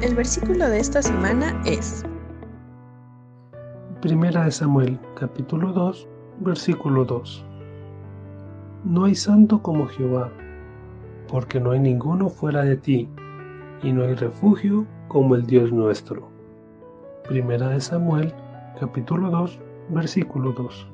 El versículo de esta semana es Primera de Samuel, capítulo 2, versículo 2. No hay santo como Jehová, porque no hay ninguno fuera de ti, y no hay refugio como el Dios nuestro. Primera de Samuel, capítulo 2, versículo 2.